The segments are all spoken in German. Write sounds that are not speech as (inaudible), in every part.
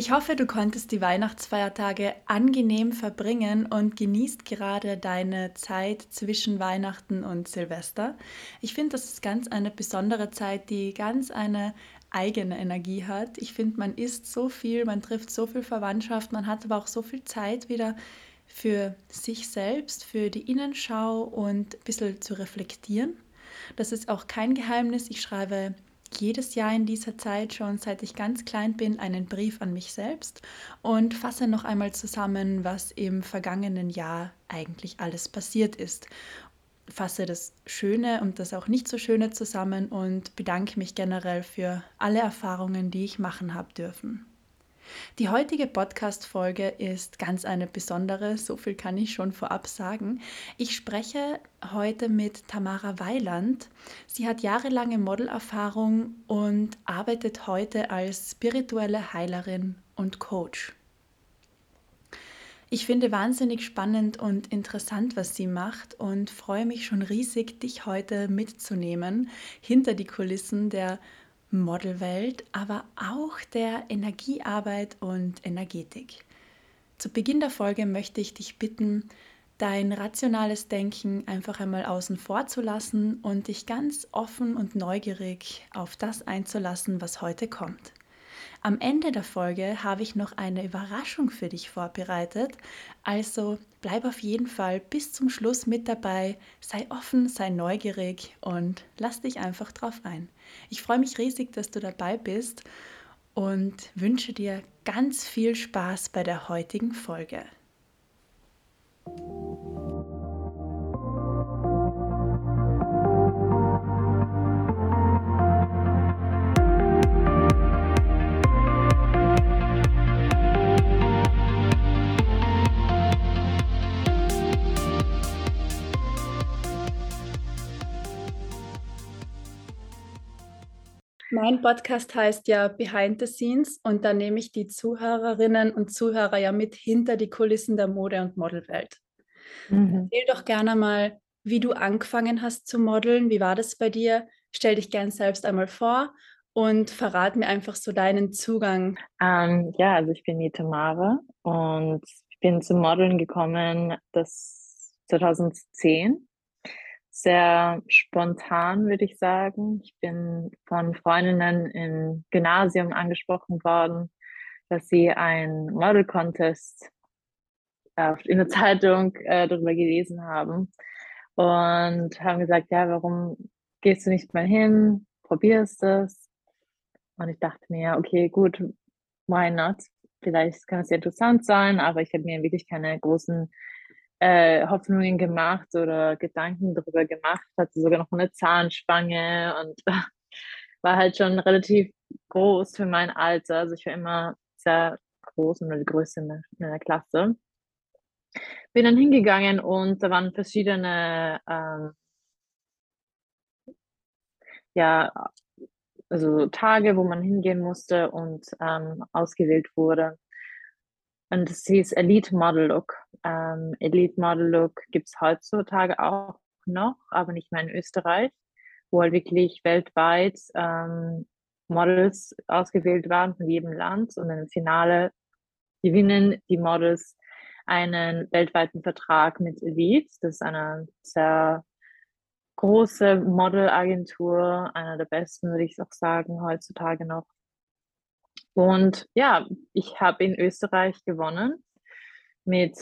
Ich hoffe, du konntest die Weihnachtsfeiertage angenehm verbringen und genießt gerade deine Zeit zwischen Weihnachten und Silvester. Ich finde, das ist ganz eine besondere Zeit, die ganz eine eigene Energie hat. Ich finde, man isst so viel, man trifft so viel Verwandtschaft, man hat aber auch so viel Zeit wieder für sich selbst, für die Innenschau und ein bisschen zu reflektieren. Das ist auch kein Geheimnis. Ich schreibe jedes Jahr in dieser Zeit schon, seit ich ganz klein bin, einen Brief an mich selbst und fasse noch einmal zusammen, was im vergangenen Jahr eigentlich alles passiert ist. Fasse das Schöne und das auch nicht so Schöne zusammen und bedanke mich generell für alle Erfahrungen, die ich machen habe dürfen. Die heutige Podcast-Folge ist ganz eine besondere, so viel kann ich schon vorab sagen. Ich spreche heute mit Tamara Weiland. Sie hat jahrelange Modelerfahrung und arbeitet heute als spirituelle Heilerin und Coach. Ich finde wahnsinnig spannend und interessant, was sie macht und freue mich schon riesig, dich heute mitzunehmen hinter die Kulissen der Modelwelt, aber auch der Energiearbeit und Energetik. Zu Beginn der Folge möchte ich dich bitten, dein rationales Denken einfach einmal außen vor zu lassen und dich ganz offen und neugierig auf das einzulassen, was heute kommt. Am Ende der Folge habe ich noch eine Überraschung für dich vorbereitet, also bleib auf jeden Fall bis zum Schluss mit dabei, sei offen, sei neugierig und lass dich einfach drauf ein. Ich freue mich riesig, dass du dabei bist und wünsche dir ganz viel Spaß bei der heutigen Folge. Mein Podcast heißt ja Behind the Scenes und da nehme ich die Zuhörerinnen und Zuhörer ja mit hinter die Kulissen der Mode- und Modelwelt. Mhm. Erzähl doch gerne mal, wie du angefangen hast zu modeln. Wie war das bei dir? Stell dich gern selbst einmal vor und verrat mir einfach so deinen Zugang. Ähm, ja, also ich bin die Tamara und ich bin zum Modeln gekommen das 2010 sehr spontan, würde ich sagen. Ich bin von Freundinnen im Gymnasium angesprochen worden, dass sie einen Model Contest in der Zeitung äh, darüber gelesen haben und haben gesagt, ja, warum gehst du nicht mal hin, probierst es? Und ich dachte mir, okay, gut, why not? Vielleicht kann es ja interessant sein, aber ich habe mir wirklich keine großen äh, Hoffnungen gemacht oder Gedanken darüber gemacht, hatte sogar noch eine Zahnspange und (laughs) war halt schon relativ groß für mein Alter. Also ich war immer sehr groß und die Größte in der Klasse. Bin dann hingegangen und da waren verschiedene ähm, ja, also Tage, wo man hingehen musste und ähm, ausgewählt wurde. Und es hieß Elite Model Look. Ähm, Elite Model Look gibt es heutzutage auch noch, aber nicht mehr in Österreich, wo halt wirklich weltweit ähm, Models ausgewählt waren von jedem Land und im Finale gewinnen die Models einen weltweiten Vertrag mit Elite. Das ist eine sehr große Modelagentur, einer der besten, würde ich auch sagen, heutzutage noch. Und ja, ich habe in Österreich gewonnen mit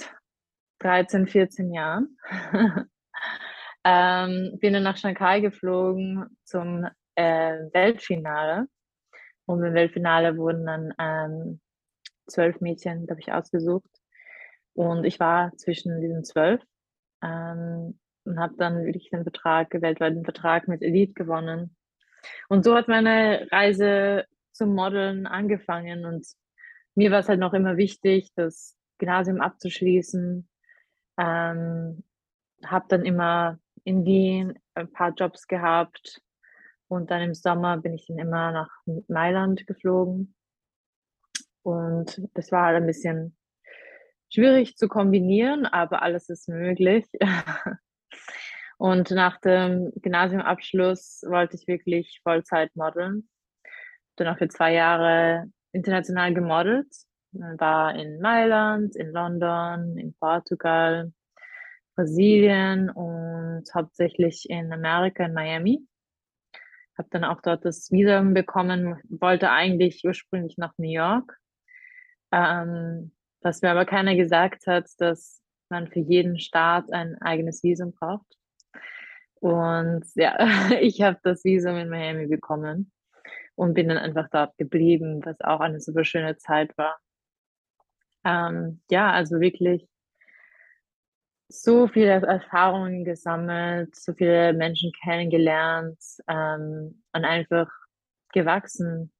13, 14 Jahren. (laughs) ähm, bin dann nach Shanghai geflogen zum äh, Weltfinale. Und im Weltfinale wurden dann ähm, zwölf Mädchen, glaube ich, ausgesucht. Und ich war zwischen diesen zwölf ähm, und habe dann wirklich den Vertrag, weltweiten Vertrag mit Elite gewonnen. Und so hat meine Reise zum Modeln angefangen und mir war es halt noch immer wichtig, das Gymnasium abzuschließen. Ähm, habe dann immer in Wien ein paar Jobs gehabt Und dann im Sommer bin ich dann immer nach Mailand geflogen. Und das war halt ein bisschen schwierig zu kombinieren, aber alles ist möglich. (laughs) Und nach dem Gymnasiumabschluss wollte ich wirklich Vollzeit modeln. Dann auch für zwei Jahre international gemodelt. War in Mailand, in London, in Portugal, Brasilien und hauptsächlich in Amerika, in Miami. Habe dann auch dort das Visum bekommen, wollte eigentlich ursprünglich nach New York. Ähm, was mir aber keiner gesagt hat, dass man für jeden Staat ein eigenes Visum braucht. Und ja, (laughs) ich habe das Visum in Miami bekommen und bin dann einfach dort geblieben, was auch eine super schöne Zeit war. Ähm, ja, also wirklich so viele Erfahrungen gesammelt, so viele Menschen kennengelernt ähm, und einfach gewachsen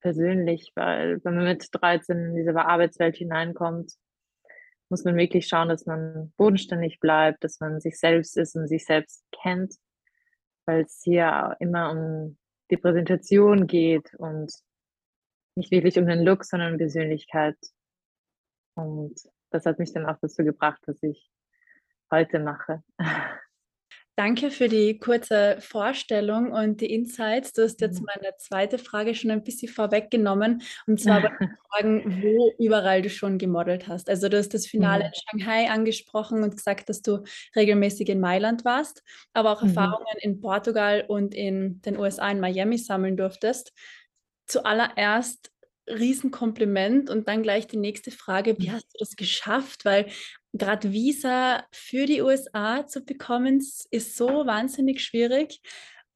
persönlich, weil wenn man mit 13 in diese Arbeitswelt hineinkommt, muss man wirklich schauen, dass man bodenständig bleibt, dass man sich selbst ist und sich selbst kennt, weil es hier immer um die Präsentation geht und nicht wirklich um den Look, sondern um Persönlichkeit. Und das hat mich dann auch dazu gebracht, dass ich heute mache. (laughs) Danke für die kurze Vorstellung und die Insights. Du hast jetzt mhm. meine zweite Frage schon ein bisschen vorweggenommen. Und zwar (laughs) fragen, wo überall du schon gemodelt hast. Also du hast das Finale mhm. in Shanghai angesprochen und gesagt, dass du regelmäßig in Mailand warst, aber auch mhm. Erfahrungen in Portugal und in den USA in Miami sammeln durftest. Zuallererst Riesenkompliment und dann gleich die nächste Frage, wie hast du das geschafft? Weil gerade Visa für die USA zu bekommen, ist so wahnsinnig schwierig.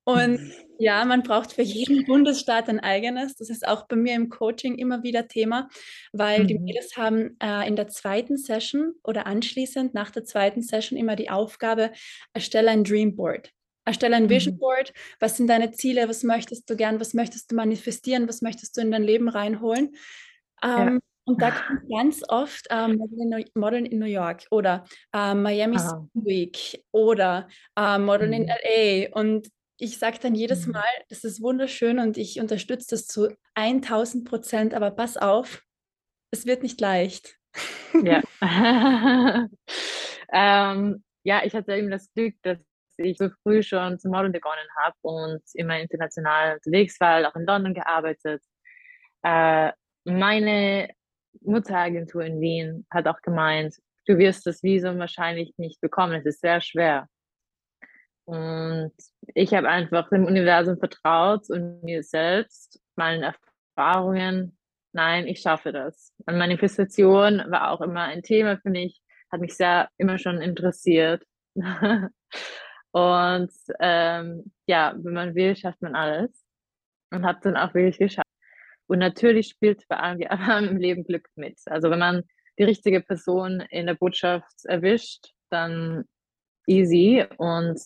Und mhm. ja, man braucht für jeden Bundesstaat ein eigenes. Das ist auch bei mir im Coaching immer wieder Thema, weil mhm. die Mädels haben äh, in der zweiten Session oder anschließend nach der zweiten Session immer die Aufgabe, erstelle ein Dreamboard. Erstelle ein Vision mhm. Board. Was sind deine Ziele? Was möchtest du gern? Was möchtest du manifestieren? Was möchtest du in dein Leben reinholen? Ähm, ja. Und da kommt ganz oft ähm, Modeln in New York oder äh, Miami Week oder äh, Modeln mhm. in LA. Und ich sage dann jedes mhm. Mal, das ist wunderschön und ich unterstütze das zu 1000 Prozent, aber pass auf, es wird nicht leicht. Ja. (laughs) (laughs) ähm, ja, ich hatte eben das Glück, dass ich so früh schon zum Modeln begonnen habe und immer international unterwegs war, auch in London gearbeitet. Äh, meine Mutteragentur in Wien hat auch gemeint, du wirst das Visum wahrscheinlich nicht bekommen, es ist sehr schwer. Und ich habe einfach dem Universum vertraut und mir selbst, meinen Erfahrungen, nein, ich schaffe das. Und Manifestation war auch immer ein Thema für mich, hat mich sehr immer schon interessiert. (laughs) und ähm, ja, wenn man will, schafft man alles. Und habe dann auch wirklich geschafft. Und natürlich spielt bei allem (laughs) im Leben Glück mit. Also wenn man die richtige Person in der Botschaft erwischt, dann easy. Und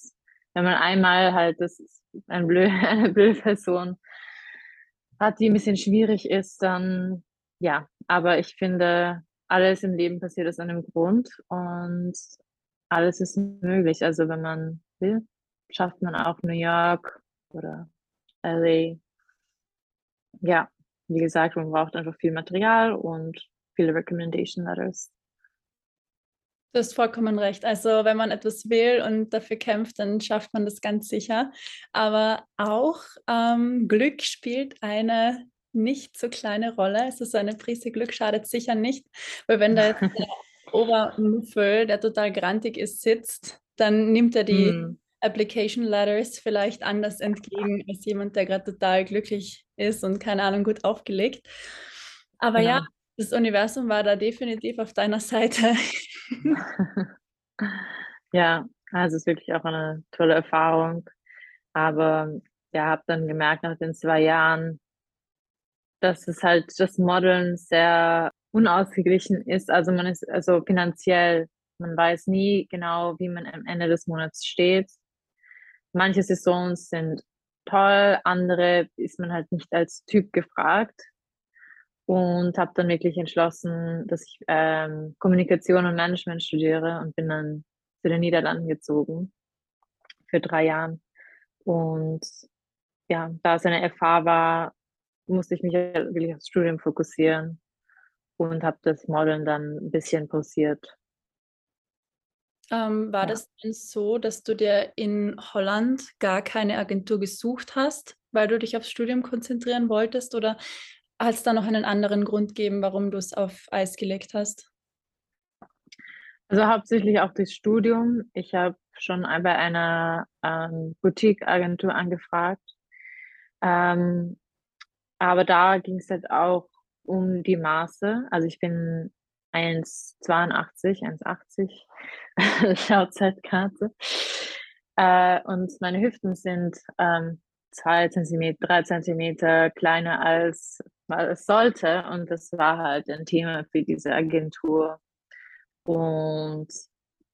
wenn man einmal halt das ein blöd, (laughs) eine blöde Person hat, die ein bisschen schwierig ist, dann ja. Aber ich finde, alles im Leben passiert aus einem Grund und alles ist möglich. Also wenn man will, schafft man auch New York oder LA. Ja, wie gesagt, man braucht einfach viel Material und viele Recommendation Letters. Du hast vollkommen recht. Also wenn man etwas will und dafür kämpft, dann schafft man das ganz sicher. Aber auch ähm, Glück spielt eine nicht so kleine Rolle. Also so eine Prise Glück schadet sicher nicht, weil wenn da jetzt (laughs) der Obermuffel, der total grantig ist, sitzt, dann nimmt er die mm. Application Letters vielleicht anders entgegen als jemand, der gerade total glücklich ist und keine Ahnung gut aufgelegt. Aber genau. ja, das Universum war da definitiv auf deiner Seite. (laughs) ja, also es ist wirklich auch eine tolle Erfahrung. Aber ja, habe dann gemerkt nach den zwei Jahren, dass es halt das Modeln sehr unausgeglichen ist. Also man ist also finanziell, man weiß nie genau, wie man am Ende des Monats steht. Manche Saisons sind toll, andere ist man halt nicht als Typ gefragt. Und habe dann wirklich entschlossen, dass ich ähm, Kommunikation und Management studiere und bin dann zu den Niederlanden gezogen für drei Jahre. Und ja, da es eine FH war, musste ich mich wirklich aufs Studium fokussieren und habe das Modeln dann ein bisschen pausiert. Ähm, war ja. das denn so, dass du dir in Holland gar keine Agentur gesucht hast, weil du dich aufs Studium konzentrieren wolltest? Oder hat es da noch einen anderen Grund gegeben, warum du es auf Eis gelegt hast? Also hauptsächlich auch das Studium. Ich habe schon bei einer ähm, Boutique-Agentur angefragt. Ähm, aber da ging es halt auch um die Maße. Also ich bin 1,82, 1,80 laut Zeitkarte. Äh, und meine Hüften sind ähm, zwei Zentimeter, drei Zentimeter kleiner als, als es sollte. Und das war halt ein Thema für diese Agentur. Und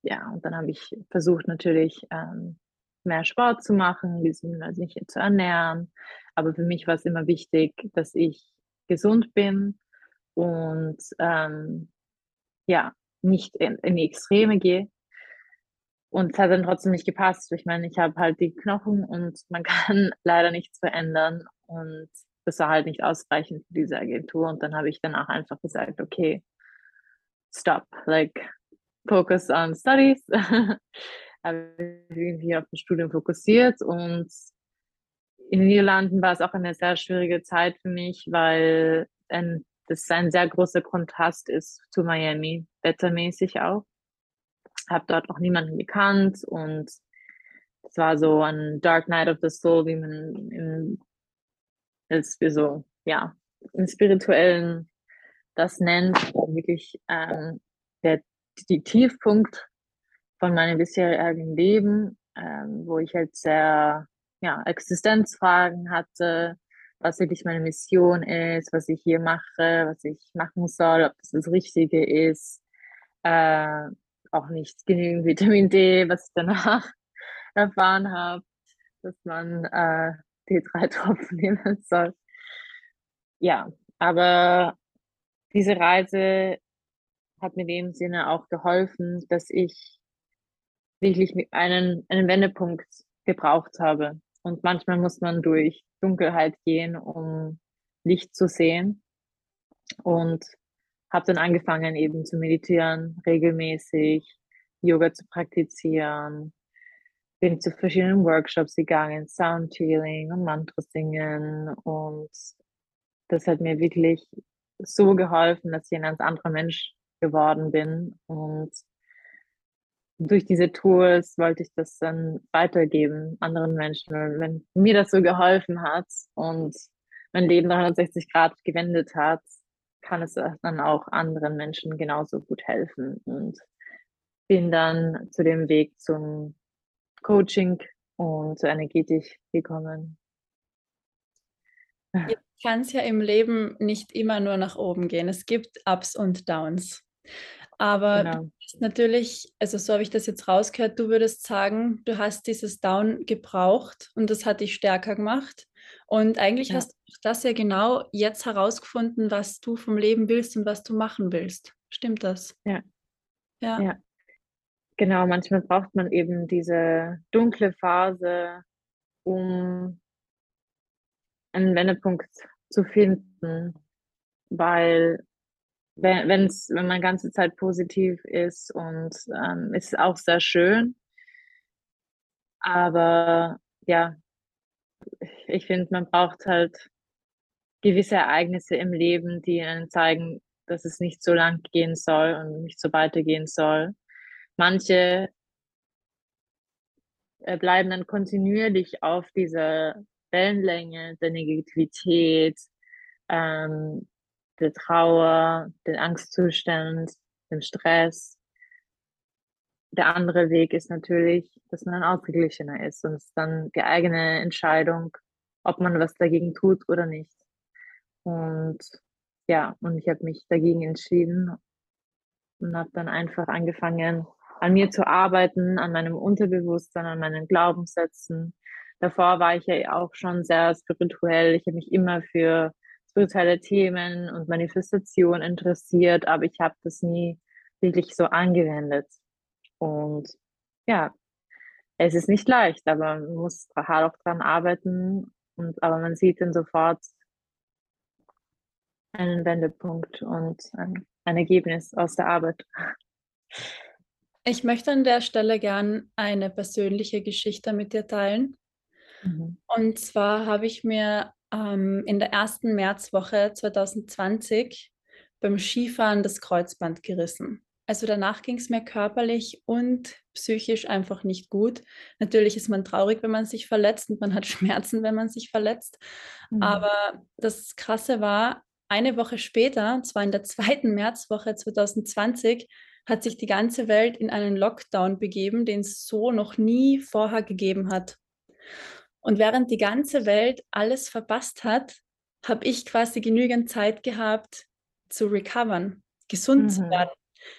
ja, und dann habe ich versucht natürlich ähm, mehr Sport zu machen, also mich zu ernähren. Aber für mich war es immer wichtig, dass ich gesund bin und ähm, ja, nicht in, in die Extreme gehe. Und es hat dann trotzdem nicht gepasst. Ich meine, ich habe halt die Knochen und man (laughs) kann leider nichts verändern. Und das war halt nicht ausreichend für diese Agentur. Und dann habe ich danach einfach gesagt, okay, stop, like focus on studies. (laughs) habe irgendwie auf das Studium fokussiert und in den Niederlanden war es auch eine sehr schwierige Zeit für mich, weil ein das ein sehr großer Kontrast ist zu Miami, wettermäßig auch. Habe dort auch niemanden gekannt und es war so ein Dark Night of the Soul, wie man im, als so, ja, im Spirituellen das nennt, wirklich ähm, der die Tiefpunkt von meinem bisherigen Leben, ähm, wo ich halt sehr ja, Existenzfragen hatte, was wirklich meine Mission ist, was ich hier mache, was ich machen soll, ob das das Richtige ist. Äh, auch nicht genügend Vitamin D, was ich danach (laughs) erfahren habe, dass man äh, D3-Tropfen (laughs) nehmen soll. Ja, aber diese Reise hat mir in dem Sinne auch geholfen, dass ich wirklich einen, einen Wendepunkt gebraucht habe. Und manchmal muss man durch Dunkelheit gehen, um Licht zu sehen. Und habe dann angefangen eben zu meditieren, regelmäßig Yoga zu praktizieren. Bin zu verschiedenen Workshops gegangen, Sound Healing und Mantra singen. Und das hat mir wirklich so geholfen, dass ich ein ganz anderer Mensch geworden bin. Und durch diese Tools wollte ich das dann weitergeben, anderen Menschen. Und wenn mir das so geholfen hat und mein Leben 360 Grad gewendet hat, kann es dann auch anderen Menschen genauso gut helfen. Und bin dann zu dem Weg zum Coaching und zur Energetik gekommen. Kann es ja im Leben nicht immer nur nach oben gehen. Es gibt Ups und Downs. Aber genau. natürlich, also so habe ich das jetzt rausgehört, du würdest sagen, du hast dieses Down gebraucht und das hat dich stärker gemacht. Und eigentlich ja. hast du das ja genau jetzt herausgefunden, was du vom Leben willst und was du machen willst. Stimmt das? Ja. Ja. ja. Genau, manchmal braucht man eben diese dunkle Phase, um einen Wendepunkt zu finden, weil wenn, wenn's, wenn man ganze Zeit positiv ist und ähm, ist auch sehr schön. Aber ja, ich finde, man braucht halt gewisse Ereignisse im Leben, die einen zeigen, dass es nicht so lang gehen soll und nicht so weitergehen soll. Manche äh, bleiben dann kontinuierlich auf dieser Wellenlänge der Negativität, ähm, der Trauer, den Angstzustand, dem Stress. Der andere Weg ist natürlich, dass man dann ausgeglichener ist und es ist dann die eigene Entscheidung, ob man was dagegen tut oder nicht. Und ja, und ich habe mich dagegen entschieden und habe dann einfach angefangen, an mir zu arbeiten, an meinem Unterbewusstsein, an meinen Glaubenssätzen. Davor war ich ja auch schon sehr spirituell. Ich habe mich immer für spirituelle Themen und Manifestation interessiert, aber ich habe das nie wirklich so angewendet. Und ja, es ist nicht leicht, aber man muss hart auch dran arbeiten Und, aber man sieht dann sofort einen Wendepunkt und ein, ein Ergebnis aus der Arbeit. Ich möchte an der Stelle gern eine persönliche Geschichte mit dir teilen. Mhm. Und zwar habe ich mir ähm, in der ersten Märzwoche 2020 beim Skifahren das Kreuzband gerissen. Also danach ging es mir körperlich und psychisch einfach nicht gut. Natürlich ist man traurig, wenn man sich verletzt und man hat (laughs) Schmerzen, wenn man sich verletzt. Mhm. Aber das Krasse war, eine Woche später, und zwar in der zweiten Märzwoche 2020, hat sich die ganze Welt in einen Lockdown begeben, den es so noch nie vorher gegeben hat. Und während die ganze Welt alles verpasst hat, habe ich quasi genügend Zeit gehabt zu recovern, gesund mhm. zu werden,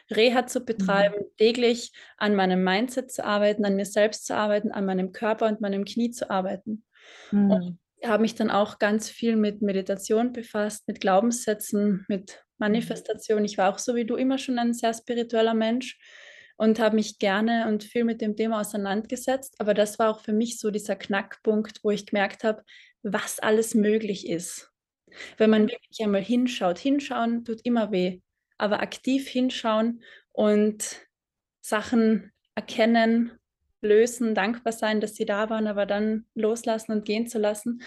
Reha zu betreiben, mhm. täglich an meinem Mindset zu arbeiten, an mir selbst zu arbeiten, an meinem Körper und meinem Knie zu arbeiten. Mhm. Und habe mich dann auch ganz viel mit Meditation befasst, mit Glaubenssätzen, mit mhm. Manifestation. Ich war auch so wie du immer schon ein sehr spiritueller Mensch und habe mich gerne und viel mit dem Thema auseinandergesetzt. Aber das war auch für mich so dieser Knackpunkt, wo ich gemerkt habe, was alles möglich ist. Wenn man wirklich einmal hinschaut, hinschauen tut immer weh, aber aktiv hinschauen und Sachen erkennen, lösen, dankbar sein, dass sie da waren, aber dann loslassen und gehen zu lassen.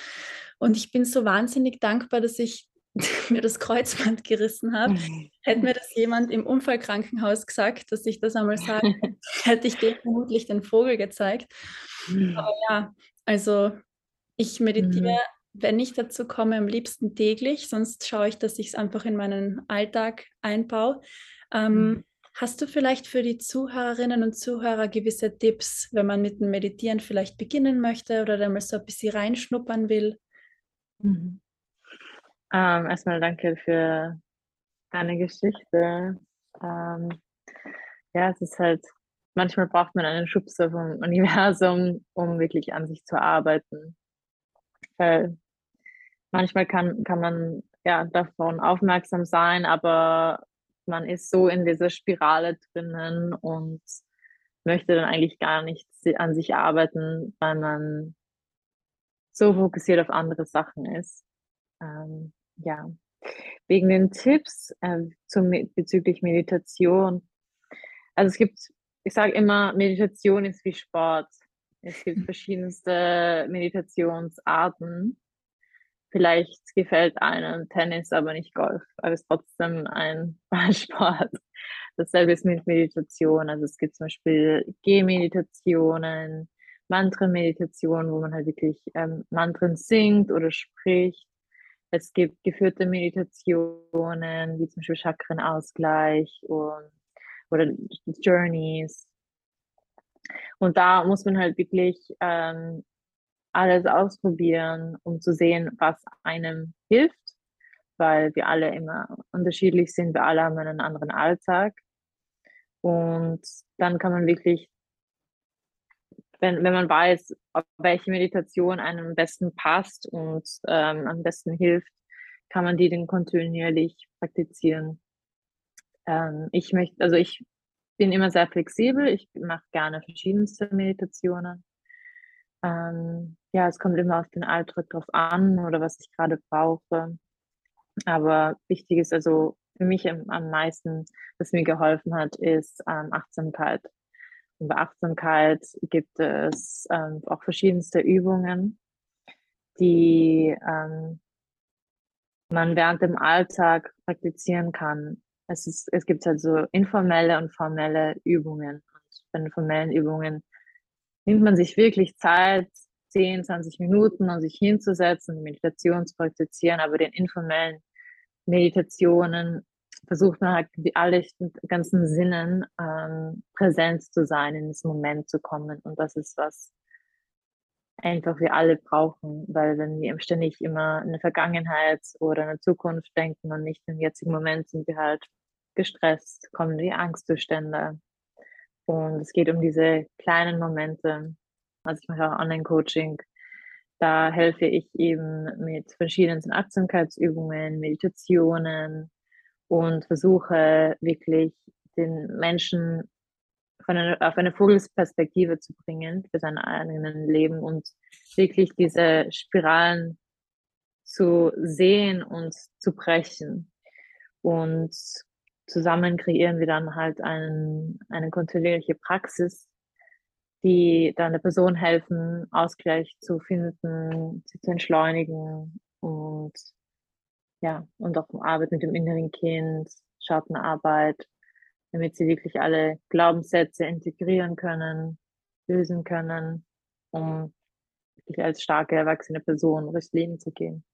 Und ich bin so wahnsinnig dankbar, dass ich (laughs) mir das Kreuzband gerissen habe. Mhm. Hätte mir das jemand im Unfallkrankenhaus gesagt, dass ich das einmal sage, (laughs) hätte ich dir vermutlich den Vogel gezeigt. Mhm. Aber ja, also ich meditiere, mhm. wenn ich dazu komme, am liebsten täglich, sonst schaue ich, dass ich es einfach in meinen Alltag einbaue. Ähm, Hast du vielleicht für die Zuhörerinnen und Zuhörer gewisse Tipps, wenn man mit dem Meditieren vielleicht beginnen möchte oder da mal so ein bisschen reinschnuppern will? Mhm. Ähm, erstmal danke für deine Geschichte. Ähm, ja, es ist halt, manchmal braucht man einen Schubser vom (laughs) Universum, um wirklich an sich zu arbeiten. Weil manchmal kann, kann man ja davon aufmerksam sein, aber man ist so in dieser Spirale drinnen und möchte dann eigentlich gar nicht an sich arbeiten, weil man so fokussiert auf andere Sachen ist. Ähm, ja, wegen den Tipps äh, zum, bezüglich Meditation. Also es gibt, ich sage immer, Meditation ist wie Sport. Es gibt verschiedenste Meditationsarten. Vielleicht gefällt einem Tennis, aber nicht Golf, aber es ist trotzdem ein (laughs) Ballsport. Dasselbe ist mit Meditation. Also es gibt zum Beispiel Gehmeditationen, Mantra-Meditationen, wo man halt wirklich ähm, Mantren singt oder spricht. Es gibt geführte Meditationen, wie zum Beispiel Chakrenausgleich und, oder Journeys. Und da muss man halt wirklich ähm, alles ausprobieren, um zu sehen, was einem hilft, weil wir alle immer unterschiedlich sind, wir alle haben einen anderen Alltag. Und dann kann man wirklich, wenn, wenn man weiß, welche Meditation einem am besten passt und ähm, am besten hilft, kann man die dann kontinuierlich praktizieren. Ähm, ich möchte, also ich bin immer sehr flexibel, ich mache gerne verschiedenste Meditationen. Ähm, ja, es kommt immer auf den Alltag drauf an oder was ich gerade brauche. Aber wichtig ist also für mich am, am meisten, was mir geholfen hat, ist ähm, Achtsamkeit. Bei Achtsamkeit gibt es ähm, auch verschiedenste Übungen, die ähm, man während dem Alltag praktizieren kann. Es, ist, es gibt also informelle und formelle Übungen. Und bei den formellen Übungen nimmt man sich wirklich Zeit, 10, 20 Minuten, um sich hinzusetzen, Meditation zu praktizieren, aber den informellen Meditationen versucht man halt die alle ganzen Sinnen ähm, präsent zu sein, in diesem Moment zu kommen. Und das ist was einfach wir alle brauchen, weil wenn wir ständig immer in der Vergangenheit oder in der Zukunft denken und nicht im jetzigen Moment, sind wir halt gestresst, kommen die Angstzustände, und es geht um diese kleinen Momente. Also ich mache auch Online-Coaching. Da helfe ich eben mit verschiedenen Achtsamkeitsübungen, Meditationen und versuche wirklich den Menschen eine, auf eine Vogelsperspektive zu bringen für sein eigenes Leben und wirklich diese Spiralen zu sehen und zu brechen. Und zusammen kreieren wir dann halt einen, eine kontinuierliche Praxis, die dann der Person helfen, Ausgleich zu finden, sie zu entschleunigen und ja, und auch Arbeit mit dem inneren Kind, Schattenarbeit, damit sie wirklich alle Glaubenssätze integrieren können, lösen können, um wirklich als starke erwachsene Person durchs Leben zu gehen.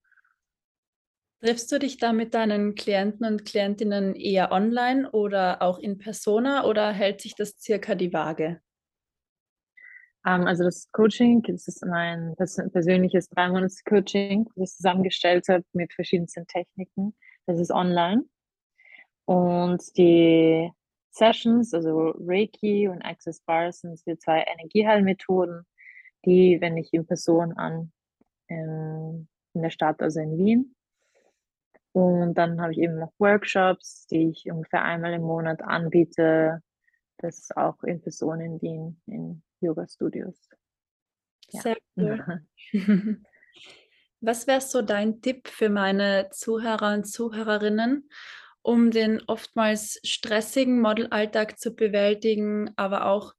Triffst du dich da mit deinen Klienten und Klientinnen eher online oder auch in Persona oder hält sich das circa die Waage? Ähm, also das Coaching, das ist mein persönliches Drei-Monats-Coaching, das ich zusammengestellt habe mit verschiedensten Techniken. Das ist online. Und die Sessions, also Reiki und Access Bars, sind die zwei Energieheilmethoden, die wende ich in Person an in, in der Stadt, also in Wien. Und dann habe ich eben noch Workshops, die ich ungefähr einmal im Monat anbiete. Das ist auch in Person in Wien, in Yoga-Studios. Ja. Sehr cool. Was wäre so dein Tipp für meine Zuhörer und Zuhörerinnen, um den oftmals stressigen Modelalltag zu bewältigen, aber auch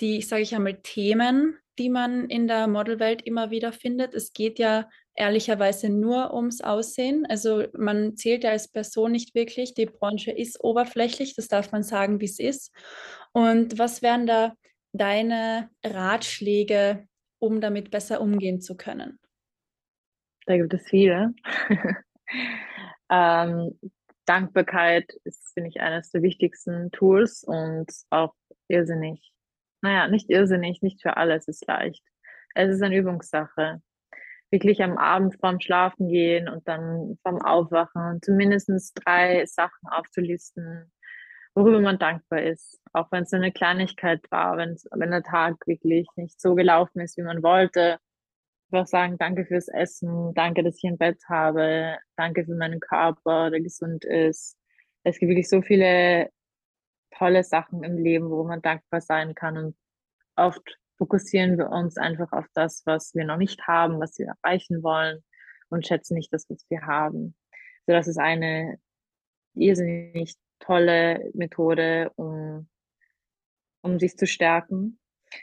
die, sage ich einmal, Themen, die man in der Modelwelt immer wieder findet. Es geht ja ehrlicherweise nur ums Aussehen. Also man zählt ja als Person nicht wirklich. Die Branche ist oberflächlich, das darf man sagen, wie es ist. Und was wären da deine Ratschläge, um damit besser umgehen zu können? Da gibt es viele. (laughs) ähm, Dankbarkeit ist, finde ich, eines der wichtigsten Tools und auch irrsinnig. Naja, nicht irrsinnig, nicht für alles ist leicht. Es ist eine Übungssache. Wirklich am Abend vorm Schlafen gehen und dann vorm Aufwachen zumindest drei Sachen aufzulisten, worüber man dankbar ist. Auch wenn es so eine Kleinigkeit war, wenn der Tag wirklich nicht so gelaufen ist, wie man wollte einfach sagen, danke fürs Essen, danke, dass ich ein Bett habe, danke für meinen Körper, der gesund ist. Es gibt wirklich so viele tolle Sachen im Leben, wo man dankbar sein kann. Und oft fokussieren wir uns einfach auf das, was wir noch nicht haben, was wir erreichen wollen und schätzen nicht das, was wir haben. So, das ist eine irrsinnig tolle Methode, um, um sich zu stärken.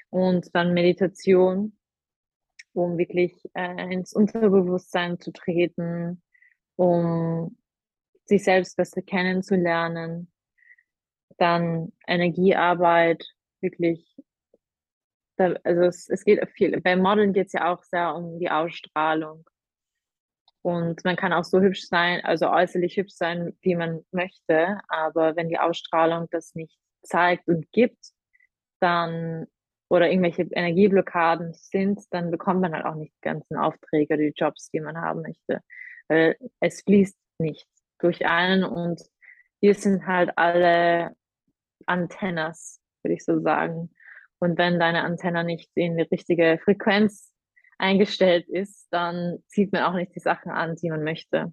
Und dann Meditation um wirklich äh, ins Unterbewusstsein zu treten, um sich selbst besser kennenzulernen. Dann Energiearbeit, wirklich. Also es, es geht viel. Beim Modeln geht es ja auch sehr um die Ausstrahlung. Und man kann auch so hübsch sein, also äußerlich hübsch sein, wie man möchte. Aber wenn die Ausstrahlung das nicht zeigt und gibt, dann oder irgendwelche Energieblockaden sind, dann bekommt man halt auch nicht die ganzen Aufträge oder die Jobs, die man haben möchte. Weil es fließt nicht durch einen und wir sind halt alle Antennas, würde ich so sagen. Und wenn deine Antenne nicht in die richtige Frequenz eingestellt ist, dann zieht man auch nicht die Sachen an, die man möchte.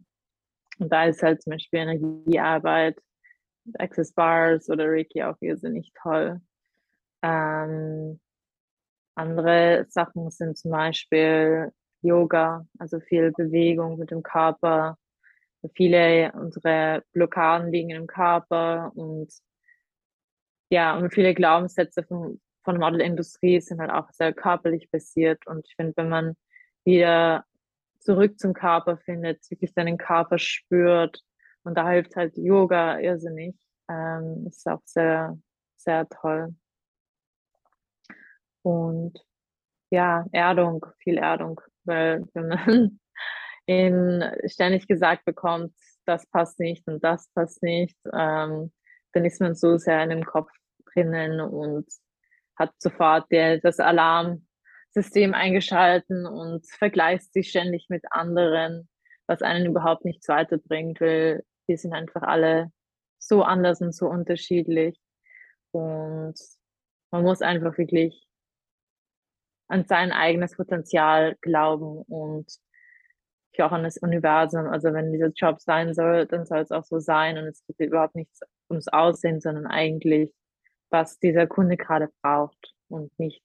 Und da ist halt zum Beispiel Energiearbeit, Access Bars oder Reiki auch irrsinnig toll. Ähm, andere Sachen sind zum Beispiel Yoga, also viel Bewegung mit dem Körper. Viele unserer Blockaden liegen im Körper und ja, und viele Glaubenssätze von, von der Modelindustrie sind halt auch sehr körperlich basiert. Und ich finde, wenn man wieder zurück zum Körper findet, wirklich seinen Körper spürt, und da hilft halt Yoga irrsinnig, ähm, ist auch sehr, sehr toll. Und ja, Erdung, viel Erdung, weil wenn man (laughs) in, ständig gesagt bekommt, das passt nicht und das passt nicht, ähm, dann ist man so sehr in dem Kopf drinnen und hat sofort der, das Alarmsystem eingeschalten und vergleicht sich ständig mit anderen, was einen überhaupt nichts weiterbringt, weil wir sind einfach alle so anders und so unterschiedlich. Und man muss einfach wirklich an sein eigenes Potenzial glauben und auch an das Universum. Also wenn dieser Job sein soll, dann soll es auch so sein und es geht überhaupt nichts ums Aussehen, sondern eigentlich was dieser Kunde gerade braucht und nicht,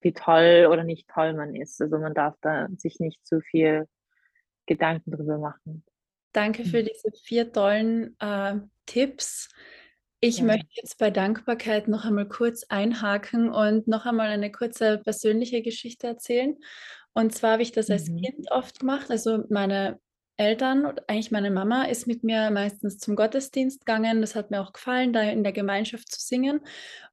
wie toll oder nicht toll man ist. Also man darf da sich nicht zu viel Gedanken drüber machen. Danke für mhm. diese vier tollen äh, Tipps. Ich ja. möchte jetzt bei Dankbarkeit noch einmal kurz einhaken und noch einmal eine kurze persönliche Geschichte erzählen. Und zwar habe ich das als mhm. Kind oft gemacht. Also meine Eltern, eigentlich meine Mama, ist mit mir meistens zum Gottesdienst gegangen. Das hat mir auch gefallen, da in der Gemeinschaft zu singen.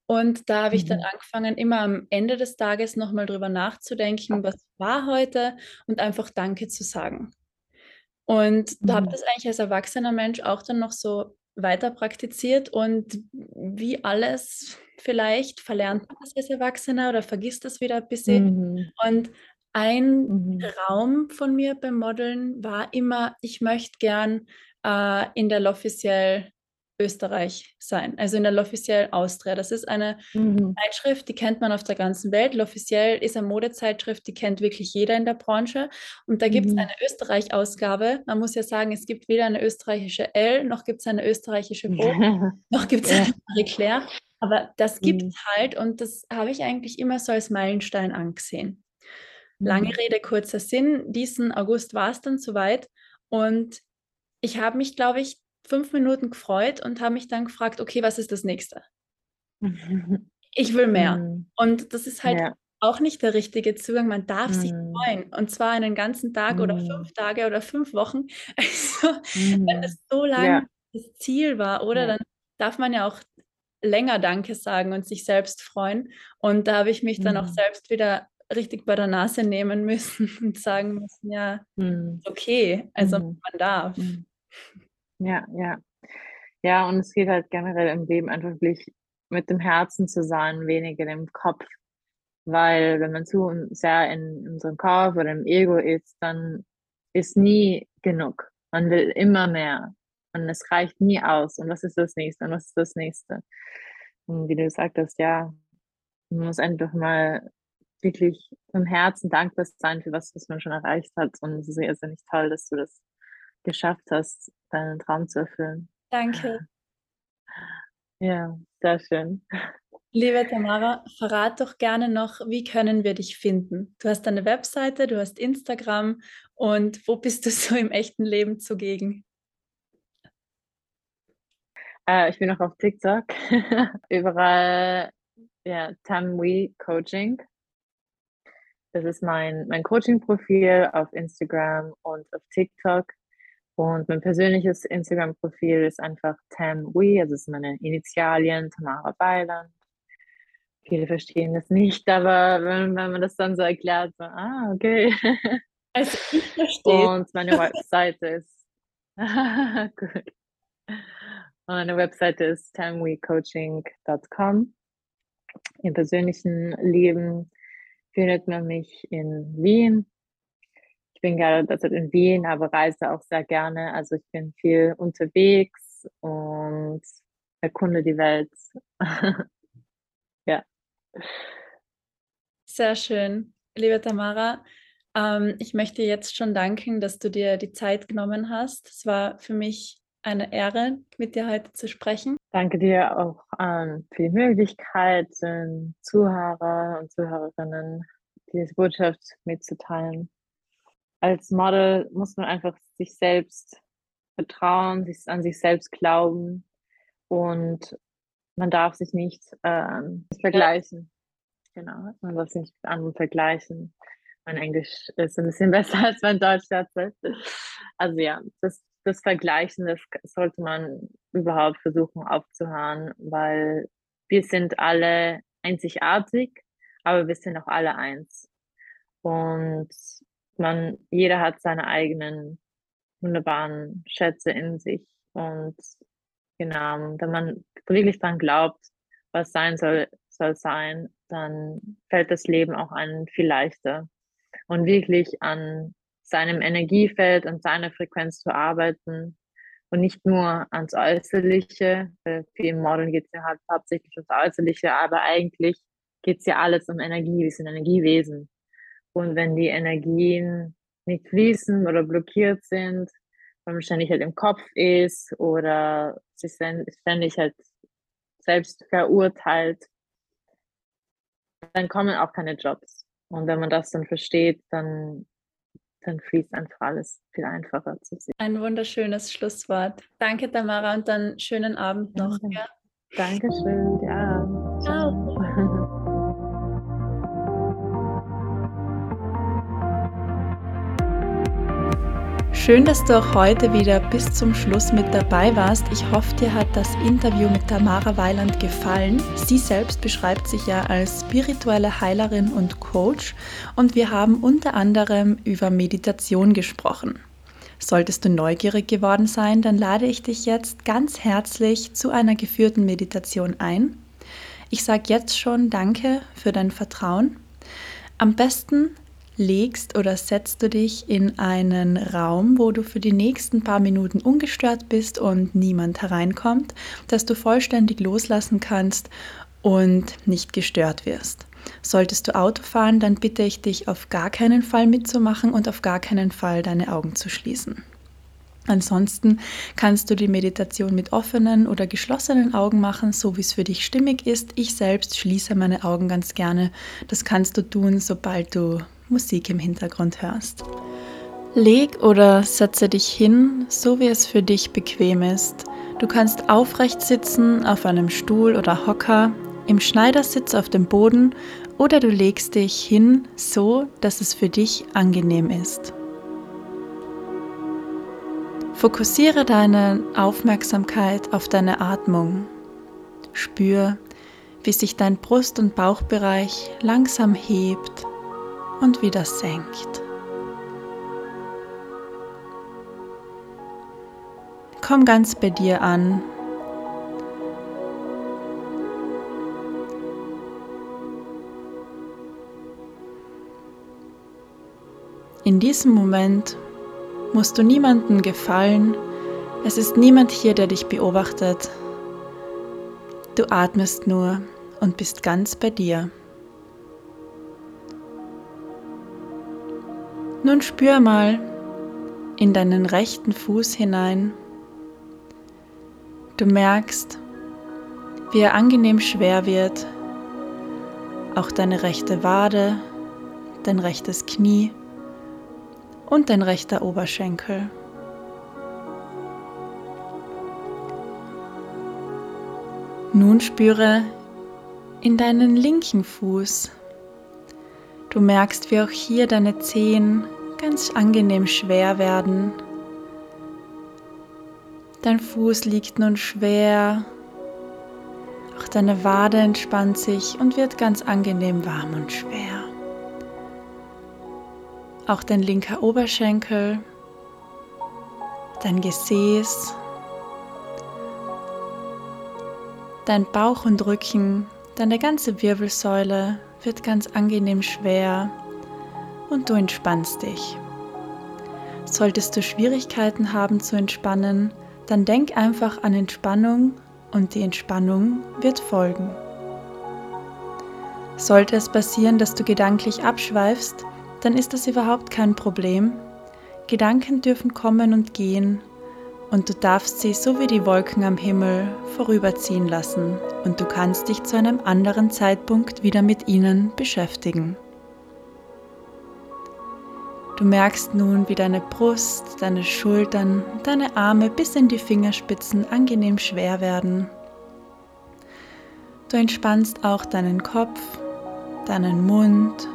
Und da habe ich dann mhm. angefangen, immer am Ende des Tages nochmal drüber nachzudenken, was war heute und einfach Danke zu sagen. Und da habe ich mhm. das eigentlich als erwachsener Mensch auch dann noch so weiter praktiziert und wie alles vielleicht verlernt man das als Erwachsener oder vergisst das wieder ein bisschen. Mhm. Und ein Mhm. Traum von mir beim Modeln war immer, ich möchte gern, äh, in der L'Officiel Österreich sein, also in der L'Officiel Austria. Das ist eine Mhm. Zeitschrift, die kennt man auf der ganzen Welt. L'Officiel ist eine Modezeitschrift, die kennt wirklich jeder in der Branche. Und da gibt es Mhm. eine Österreich-Ausgabe. Man muss ja sagen, es gibt weder eine österreichische Elle, noch gibt es eine österreichische Vogue, (laughs) noch gibt es Ja. eine Marie Claire. Aber das gibt Mhm. es halt und das habe ich eigentlich immer so als Meilenstein angesehen. Lange mhm. Rede, kurzer Sinn. Diesen August war es dann soweit und ich habe mich, glaube ich, fünf Minuten gefreut und habe mich dann gefragt, okay, was ist das nächste? (laughs) Ich will mehr. Mhm. Und das ist halt ja. auch nicht der richtige Zugang. Man darf mhm. sich freuen. Und zwar einen ganzen Tag oder mhm. fünf Tage oder fünf Wochen. (laughs) Also, wenn es so lange ja. das Ziel war, oder? Ja. Dann darf man ja auch länger Danke sagen und sich selbst freuen. Und da habe ich mich dann auch selbst wieder richtig bei der Nase nehmen müssen (laughs) und sagen müssen, ja, mhm. okay, also mhm. man darf. Mhm. Ja, ja. Ja, und es geht halt generell im Leben einfach wirklich mit dem Herzen zu sein, weniger im Kopf. Weil wenn man zu sehr in unserem Kopf oder im Ego ist, dann ist nie genug. Man will immer mehr. Und es reicht nie aus. Und was ist das nächste? Und was ist das nächste? Und wie du gesagt hast, ja, man muss einfach mal wirklich im Herzen dankbar sein für was, was man schon erreicht hat. Und es ist sehr, sehr nicht toll, dass du das geschafft hast, deinen Traum zu erfüllen. Danke. (laughs) Ja, sehr schön. Liebe Tamara, verrat doch gerne noch, wie können wir dich finden? Du hast eine Webseite, du hast Instagram und wo bist du so im echten Leben zugegen? Äh, ich bin noch auf TikTok. (laughs) Überall, ja, Tamwi Coaching. Das ist mein, mein Coaching-Profil auf Instagram und auf TikTok. Und mein persönliches Instagram-Profil ist einfach Tam Wee, also sind meine Initialien, Tamara Beiland. Viele verstehen das nicht, aber wenn, wenn man das dann so erklärt, so, ah, okay. (laughs) Also ich verstehe. Und meine Webseite ist, (laughs) gut. Und meine Webseite ist tamweecoaching.com. Im persönlichen Leben findet man mich in Wien. Ich bin gerade derzeit in Wien, aber reise auch sehr gerne. Also ich bin viel unterwegs und erkunde die Welt. (laughs) ja. Sehr schön. Liebe Tamara, ähm, ich möchte jetzt schon danken, dass du dir die Zeit genommen hast. Es war für mich eine Ehre, mit dir heute zu sprechen. Danke dir auch ähm, für die Möglichkeit, den Zuhörer und Zuhörerinnen diese Botschaft mitzuteilen. Als Model muss man einfach sich selbst vertrauen, sich an sich selbst glauben und man darf sich nicht ähm, vergleichen. Genau, man darf sich nicht mit anderen vergleichen. Mein Englisch ist ein bisschen (laughs) besser als mein Deutsch. Also ja, das das Vergleichen, das sollte man überhaupt versuchen aufzuhören, weil wir sind alle einzigartig, aber wir sind auch alle eins. Und man, jeder hat seine eigenen wunderbaren Schätze in sich. Und genau, wenn man wirklich dran glaubt, was sein soll, soll sein, dann fällt das Leben auch einem viel leichter. Und wirklich an seinem Energiefeld und seiner Frequenz zu arbeiten und nicht nur ans Äußerliche. Bei vielen Modeln geht es ja halt hauptsächlich ums Äußerliche, aber eigentlich geht es ja alles um Energie. Wir sind Energiewesen. Und wenn die Energien nicht fließen oder blockiert sind, weil man ständig halt im Kopf ist oder sich ständig halt selbst verurteilt, dann kommen auch keine Jobs. Und wenn man das dann versteht, dann, dann fließt einfach alles viel einfacher zu sehen. Ein wunderschönes Schlusswort. Danke, Tamara, und dann schönen Abend noch. Ja. Dankeschön, ja. Ciao. Schön, dass du auch heute wieder bis zum Schluss mit dabei warst. Ich hoffe, dir hat das Interview mit Tamara Weiland gefallen. Sie selbst beschreibt sich ja als spirituelle Heilerin und Coach und wir haben unter anderem über Meditation gesprochen. Solltest du neugierig geworden sein, dann lade ich dich jetzt ganz herzlich zu einer geführten Meditation ein. Ich sage jetzt schon Danke für dein Vertrauen. Am besten legst oder setzt du dich in einen Raum, wo du für die nächsten paar Minuten ungestört bist und niemand hereinkommt, dass du vollständig loslassen kannst und nicht gestört wirst. Solltest du Auto fahren, dann bitte ich dich auf gar keinen Fall mitzumachen und auf gar keinen Fall deine Augen zu schließen. Ansonsten kannst du die Meditation mit offenen oder geschlossenen Augen machen, so wie es für dich stimmig ist. Ich selbst schließe meine Augen ganz gerne. Das kannst du tun, sobald du Musik im Hintergrund hörst. Leg oder setze dich hin, so wie es für dich bequem ist. Du kannst aufrecht sitzen auf einem Stuhl oder Hocker, im Schneidersitz auf dem Boden oder du legst dich hin, so dass es für dich angenehm ist. Fokussiere deine Aufmerksamkeit auf deine Atmung. Spür, wie sich dein Brust- und Bauchbereich langsam hebt und wieder senkt. Komm ganz bei dir an. In diesem Moment musst du niemandem gefallen. Es ist niemand hier, der dich beobachtet. Du atmest nur und bist ganz bei dir. Nun spür mal in deinen rechten Fuß hinein. Du merkst, wie er angenehm schwer wird. Auch deine rechte Wade, dein rechtes Knie und dein rechter Oberschenkel. Nun spüre in deinen linken Fuß. Du merkst, wie auch hier deine Zehen ganz angenehm schwer werden. Dein Fuß liegt nun schwer, auch deine Wade entspannt sich und wird ganz angenehm warm und schwer. Auch dein linker Oberschenkel, dein Gesäß, dein Bauch und Rücken, deine ganze Wirbelsäule wird ganz angenehm schwer und du entspannst dich. Solltest du Schwierigkeiten haben zu entspannen, dann denk einfach an Entspannung und die Entspannung wird folgen. Sollte es passieren, dass du gedanklich abschweifst, dann ist das überhaupt kein Problem. Gedanken dürfen kommen und gehen und du darfst sie so wie die Wolken am Himmel vorüberziehen lassen und du kannst dich zu einem anderen Zeitpunkt wieder mit ihnen beschäftigen. Du merkst nun, wie deine Brust, deine Schultern, deine Arme bis in die Fingerspitzen angenehm schwer werden. Du entspannst auch deinen Kopf, deinen Mund,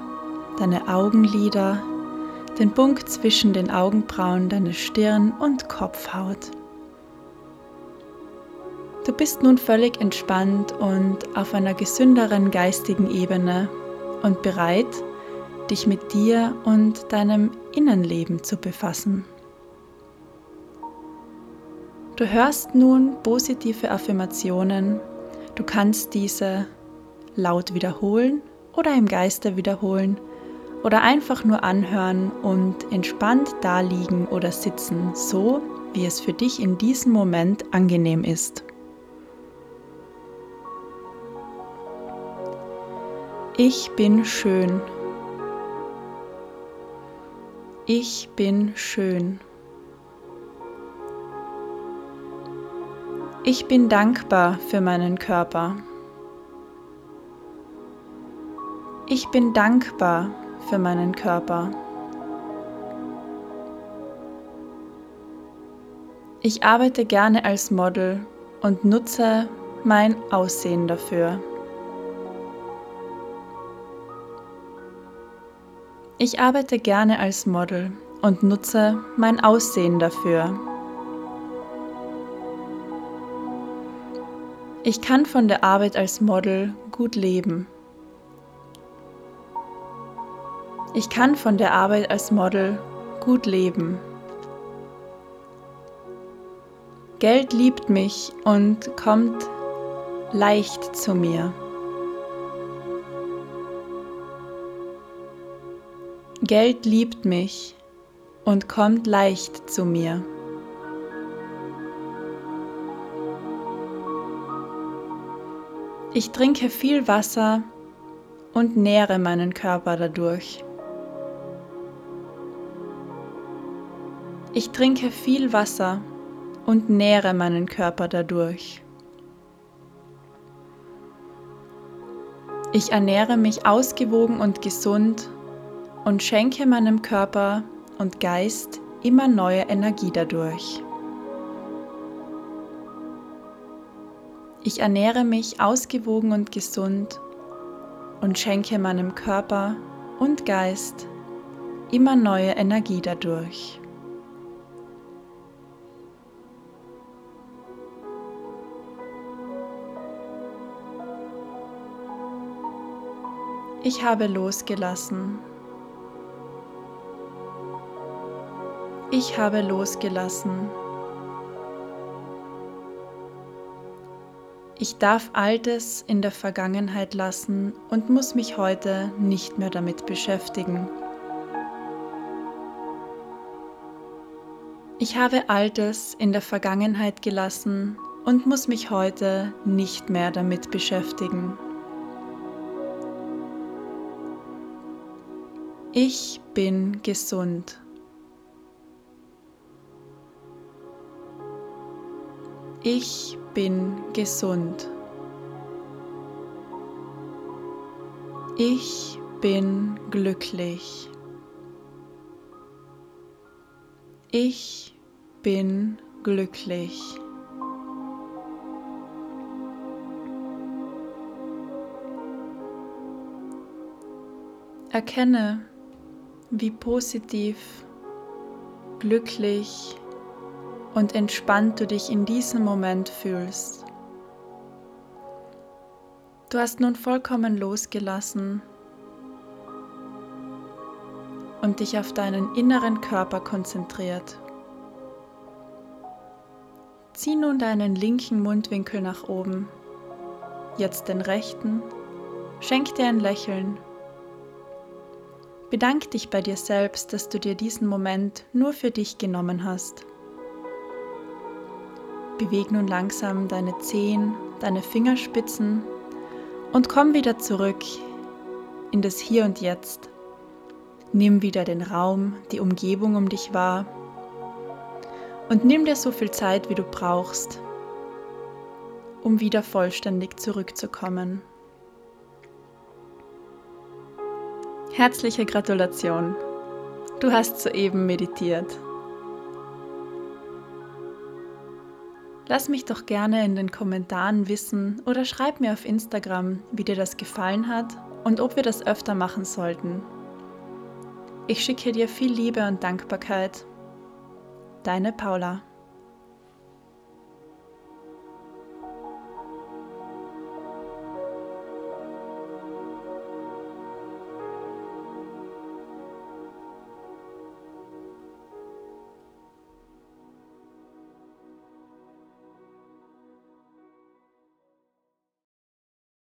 deine Augenlider, den Punkt zwischen den Augenbrauen, deine Stirn und Kopfhaut. Du bist nun völlig entspannt und auf einer gesünderen geistigen Ebene und bereit, dich mit dir und deinem Innenleben zu befassen. Du hörst nun positive Affirmationen. Du kannst diese laut wiederholen oder im Geiste wiederholen oder einfach nur anhören und entspannt daliegen oder sitzen, so wie es für dich in diesem Moment angenehm ist. Ich bin schön Ich bin schön. Ich bin dankbar für meinen Körper. Ich bin dankbar für meinen Körper. Ich arbeite gerne als Model und nutze mein Aussehen dafür. Ich arbeite gerne als Model und nutze mein Aussehen dafür. Ich kann von der Arbeit als Model gut leben. Ich kann von der Arbeit als Model gut leben. Geld liebt mich und kommt leicht zu mir. Geld liebt mich und kommt leicht zu mir. Ich trinke viel Wasser und nähre meinen Körper dadurch. Ich trinke viel Wasser und nähre meinen Körper dadurch. Ich ernähre mich ausgewogen und gesund und schenke meinem Körper und Geist immer neue Energie dadurch. Ich ernähre mich ausgewogen und gesund und schenke meinem Körper und Geist immer neue Energie dadurch. Ich habe losgelassen. Ich habe losgelassen. Ich darf Altes in der Vergangenheit lassen und muss mich heute nicht mehr damit beschäftigen. Ich habe Altes in der Vergangenheit gelassen und muss mich heute nicht mehr damit beschäftigen. Ich bin gesund. Ich bin gesund. Ich bin glücklich. Ich bin glücklich. Erkenne, wie positiv, glücklich und entspannt du dich in diesem Moment fühlst. Du hast nun vollkommen losgelassen und dich auf deinen inneren Körper konzentriert. Zieh nun deinen linken Mundwinkel nach oben, jetzt den rechten, schenk dir ein Lächeln. Bedank dich bei dir selbst, dass du dir diesen Moment nur für dich genommen hast. Beweg nun langsam deine Zehen, deine Fingerspitzen und komm wieder zurück in das Hier und Jetzt. Nimm wieder den Raum, die Umgebung um dich wahr und nimm dir so viel Zeit, wie du brauchst, um wieder vollständig zurückzukommen. Herzliche Gratulation! Du hast soeben meditiert. Lass mich doch gerne in den Kommentaren wissen oder schreib mir auf Instagram, wie dir das gefallen hat und ob wir das öfter machen sollten. Ich schicke dir viel Liebe und Dankbarkeit. Deine Paula.